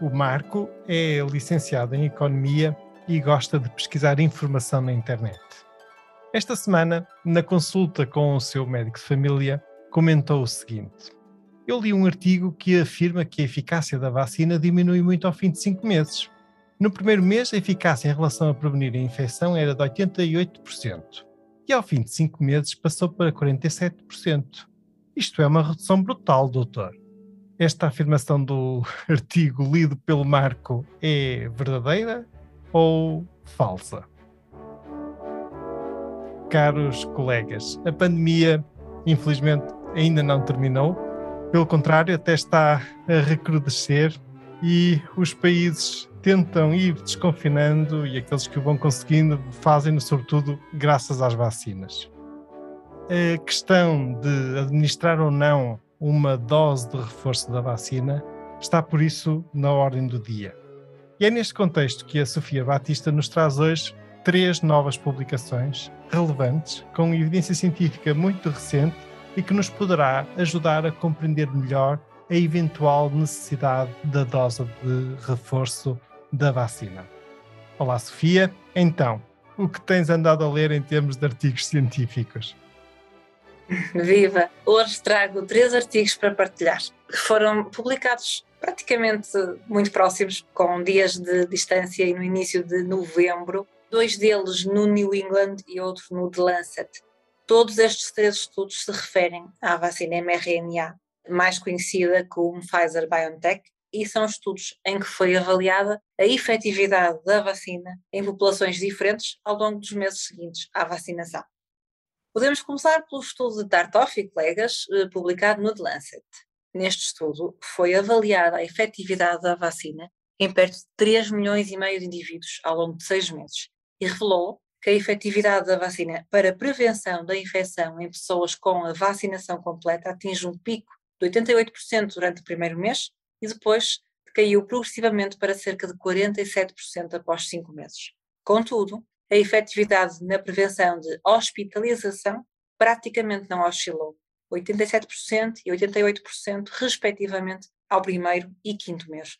O Marco é licenciado em Economia e gosta de pesquisar informação na internet. Esta semana, na consulta com o seu médico de família, comentou o seguinte: Eu li um artigo que afirma que a eficácia da vacina diminui muito ao fim de cinco meses. No primeiro mês, a eficácia em relação a prevenir a infecção era de 88%, e ao fim de cinco meses passou para 47%. Isto é uma redução brutal, doutor esta afirmação do artigo lido pelo Marco é verdadeira ou falsa? Caros colegas, a pandemia, infelizmente, ainda não terminou. Pelo contrário, até está a recrudescer e os países tentam ir desconfinando e aqueles que o vão conseguindo fazem-no sobretudo graças às vacinas. A questão de administrar ou não uma dose de reforço da vacina está, por isso, na ordem do dia. E é neste contexto que a Sofia Batista nos traz hoje três novas publicações relevantes, com evidência científica muito recente e que nos poderá ajudar a compreender melhor a eventual necessidade da dose de reforço da vacina. Olá, Sofia. Então, o que tens andado a ler em termos de artigos científicos? Viva! Hoje trago três artigos para partilhar, que foram publicados praticamente muito próximos, com dias de distância e no início de novembro, dois deles no New England e outro no The Lancet. Todos estes três estudos se referem à vacina mRNA, mais conhecida como Pfizer-BioNTech, e são estudos em que foi avaliada a efetividade da vacina em populações diferentes ao longo dos meses seguintes à vacinação. Podemos começar pelo estudo de Tartoff e colegas, eh, publicado no The Lancet. Neste estudo, foi avaliada a efetividade da vacina em perto de 3 milhões e meio de indivíduos ao longo de seis meses e revelou que a efetividade da vacina para prevenção da infecção em pessoas com a vacinação completa atinge um pico de 88% durante o primeiro mês e depois caiu progressivamente para cerca de 47% após cinco meses. Contudo, a efetividade na prevenção de hospitalização praticamente não oscilou, 87% e 88%, respectivamente, ao primeiro e quinto mês.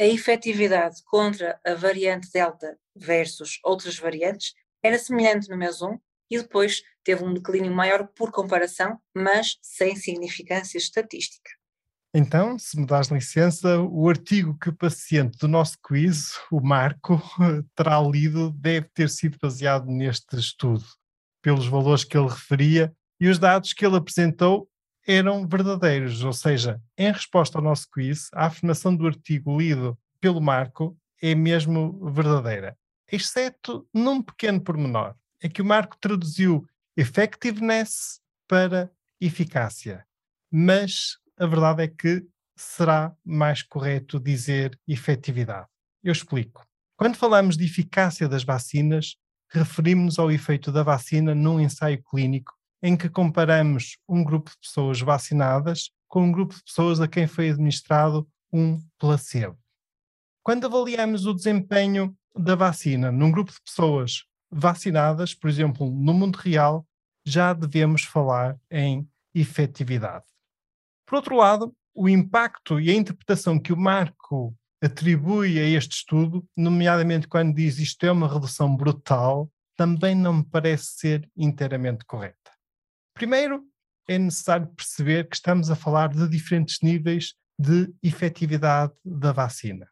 A efetividade contra a variante Delta versus outras variantes era semelhante no mês 1 e depois teve um declínio maior por comparação, mas sem significância estatística. Então, se me dás licença, o artigo que o paciente do nosso quiz, o Marco, terá lido deve ter sido baseado neste estudo, pelos valores que ele referia e os dados que ele apresentou eram verdadeiros, ou seja, em resposta ao nosso quiz, a afirmação do artigo lido pelo Marco é mesmo verdadeira, exceto num pequeno pormenor, é que o Marco traduziu effectiveness para eficácia, mas a verdade é que será mais correto dizer efetividade. Eu explico. Quando falamos de eficácia das vacinas, referimos-nos ao efeito da vacina num ensaio clínico em que comparamos um grupo de pessoas vacinadas com um grupo de pessoas a quem foi administrado um placebo. Quando avaliamos o desempenho da vacina num grupo de pessoas vacinadas, por exemplo, no mundo real, já devemos falar em efetividade. Por outro lado, o impacto e a interpretação que o Marco atribui a este estudo, nomeadamente quando diz isto é uma redução brutal, também não me parece ser inteiramente correta. Primeiro, é necessário perceber que estamos a falar de diferentes níveis de efetividade da vacina.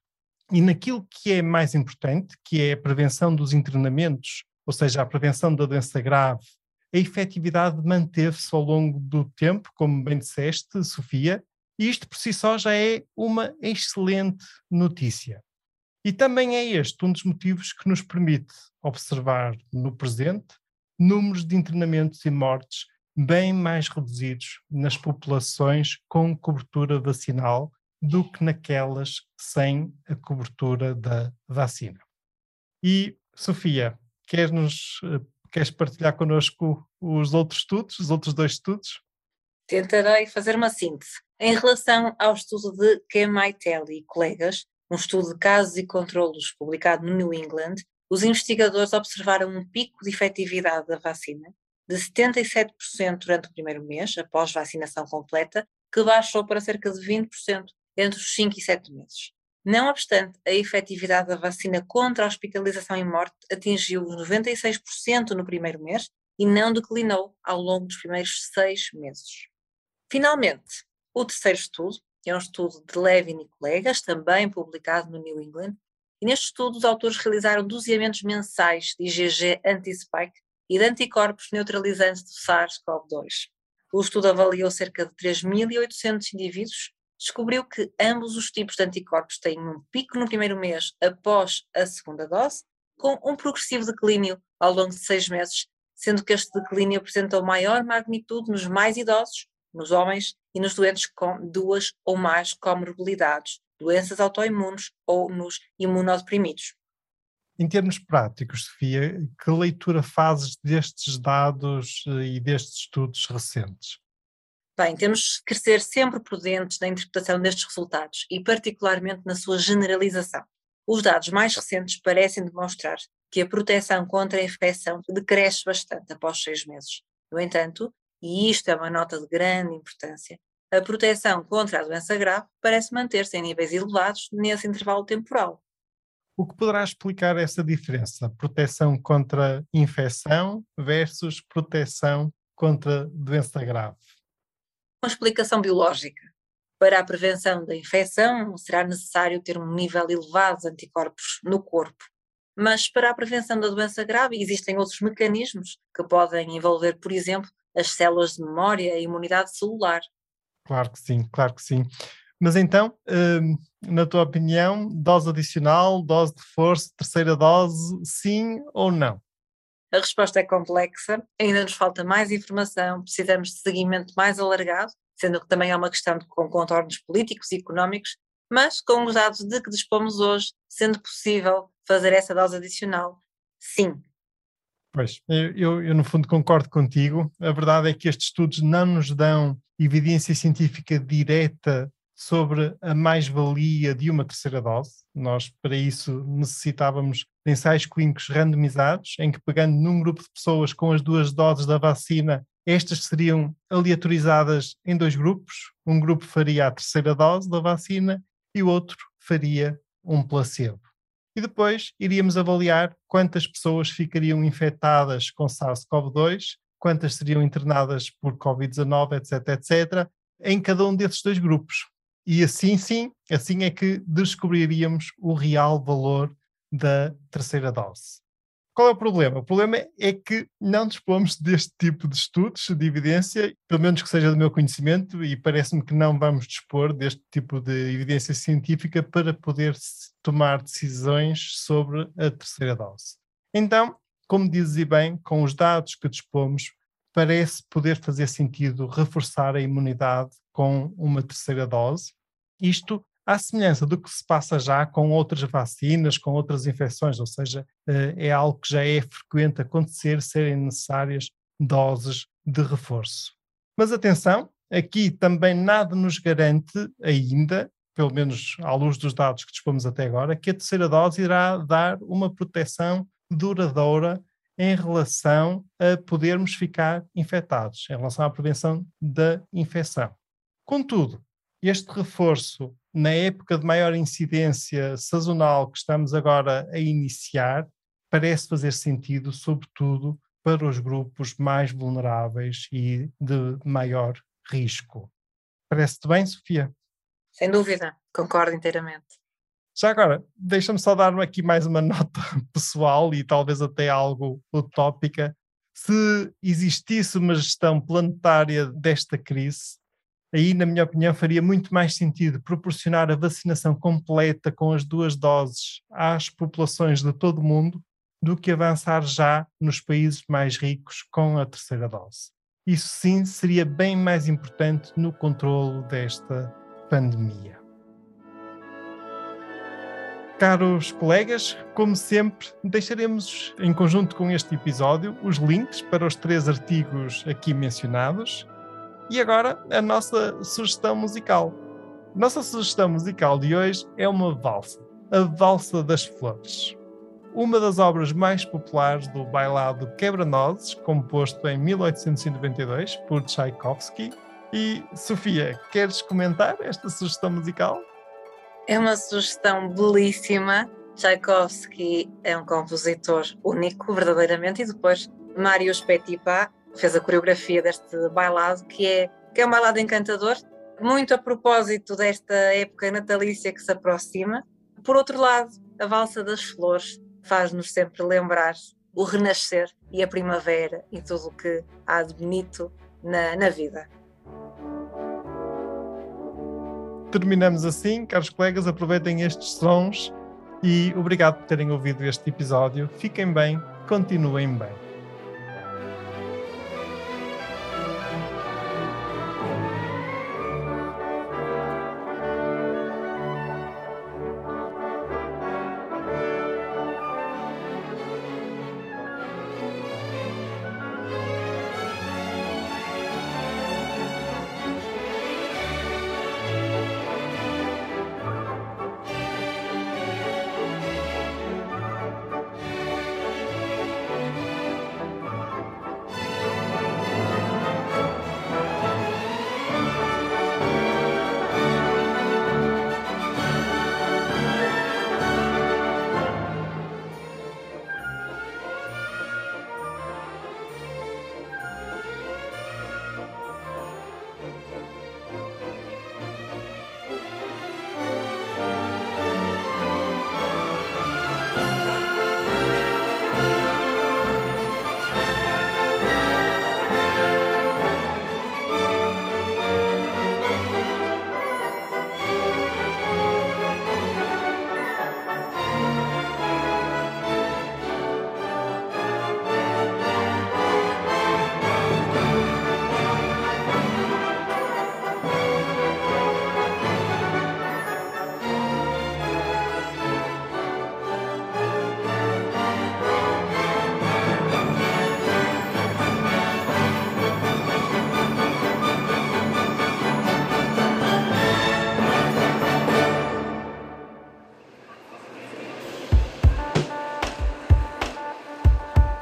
E naquilo que é mais importante, que é a prevenção dos internamentos, ou seja, a prevenção da doença grave a efetividade manteve-se ao longo do tempo, como bem disseste, Sofia, e isto por si só já é uma excelente notícia. E também é este um dos motivos que nos permite observar no presente números de internamentos e mortes bem mais reduzidos nas populações com cobertura vacinal do que naquelas sem a cobertura da vacina. E, Sofia, queres, nos, eh, queres partilhar connosco os outros estudos, os outros dois estudos? Tentarei fazer uma síntese. Em relação ao estudo de Kelly e colegas, um estudo de casos e controlos publicado no New England, os investigadores observaram um pico de efetividade da vacina de 77% durante o primeiro mês, após vacinação completa, que baixou para cerca de 20% entre os 5 e 7 meses. Não obstante, a efetividade da vacina contra a hospitalização e morte atingiu os 96% no primeiro mês e não declinou ao longo dos primeiros seis meses. Finalmente, o terceiro estudo, que é um estudo de Levin e colegas, também publicado no New England, e neste estudo os autores realizaram doseamentos mensais de IgG anti-spike e de anticorpos neutralizantes do SARS-CoV-2. O estudo avaliou cerca de 3.800 indivíduos descobriu que ambos os tipos de anticorpos têm um pico no primeiro mês após a segunda dose, com um progressivo declínio ao longo de seis meses, sendo que este declínio apresentou maior magnitude nos mais idosos, nos homens e nos doentes com duas ou mais comorbilidades, doenças autoimunes ou nos imunodeprimidos. Em termos práticos, Sofia, que leitura fazes destes dados eh, e destes estudos recentes? Bem, temos que ser sempre prudentes na interpretação destes resultados e, particularmente, na sua generalização. Os dados mais recentes parecem demonstrar que a proteção contra a infecção decresce bastante após seis meses. No entanto, e isto é uma nota de grande importância, a proteção contra a doença grave parece manter-se em níveis elevados nesse intervalo temporal. O que poderá explicar essa diferença? Proteção contra infecção versus proteção contra doença grave? Uma explicação biológica. Para a prevenção da infecção, será necessário ter um nível elevado de anticorpos no corpo. Mas para a prevenção da doença grave, existem outros mecanismos que podem envolver, por exemplo, as células de memória e a imunidade celular. Claro que sim, claro que sim. Mas então, hum, na tua opinião, dose adicional, dose de reforço, terceira dose, sim ou não? A resposta é complexa, ainda nos falta mais informação, precisamos de seguimento mais alargado, sendo que também é uma questão com contornos políticos e económicos, mas com os dados de que dispomos hoje, sendo possível fazer essa dose adicional, sim. Pois, eu, eu no fundo concordo contigo. A verdade é que estes estudos não nos dão evidência científica direta sobre a mais-valia de uma terceira dose. Nós, para isso, necessitávamos ensaios clínicos randomizados, em que, pegando num grupo de pessoas com as duas doses da vacina, estas seriam aleatorizadas em dois grupos. Um grupo faria a terceira dose da vacina e o outro faria um placebo. E depois iríamos avaliar quantas pessoas ficariam infectadas com SARS-CoV-2, quantas seriam internadas por Covid-19, etc., etc., em cada um desses dois grupos. E assim sim, assim é que descobriríamos o real valor da terceira dose. Qual é o problema? O problema é que não dispomos deste tipo de estudos de evidência, pelo menos que seja do meu conhecimento, e parece-me que não vamos dispor deste tipo de evidência científica para poder tomar decisões sobre a terceira dose. Então, como dizes bem, com os dados que dispomos, parece poder fazer sentido reforçar a imunidade com uma terceira dose. Isto à semelhança do que se passa já com outras vacinas, com outras infecções, ou seja, eh, é algo que já é frequente acontecer, serem necessárias doses de reforço. Mas atenção, aqui também nada nos garante ainda, pelo menos à luz dos dados que dispomos até agora, que a terceira dose irá dar uma proteção duradoura em relação a podermos ficar infectados, em relação à prevenção da infecção. Contudo, este reforço, na época de maior incidência sazonal que estamos agora a iniciar, parece fazer sentido, sobretudo para os grupos mais vulneráveis e de maior risco. Parece-te bem, Sofia? Sem dúvida, concordo inteiramente. Já agora, deixa-me só dar aqui mais uma nota pessoal e talvez até algo utópica. Se existisse uma gestão planetária desta crise, aí, na minha opinião, faria muito mais sentido proporcionar a vacinação completa com as duas doses às populações de todo o mundo do que avançar já nos países mais ricos com a terceira dose. Isso sim seria bem mais importante no controlo desta pandemia. Caros colegas, como sempre, deixaremos em conjunto com este episódio os links para os três artigos aqui mencionados. E agora a nossa sugestão musical. Nossa sugestão musical de hoje é uma valsa, a Valsa das Flores. Uma das obras mais populares do bailado Quebra-Nozes, composto em 1892 por Tchaikovsky. E, Sofia, queres comentar esta sugestão musical? É uma sugestão belíssima. Tchaikovsky é um compositor único, verdadeiramente, e depois Marius Petipa fez a coreografia deste bailado, que é, que é um bailado encantador, muito a propósito desta época natalícia que se aproxima. Por outro lado, a Valsa das Flores faz-nos sempre lembrar o renascer e a primavera e tudo o que há de bonito na, na vida. terminamos assim, caros colegas, aproveitem estes sons e obrigado por terem ouvido este episódio. Fiquem bem, continuem bem.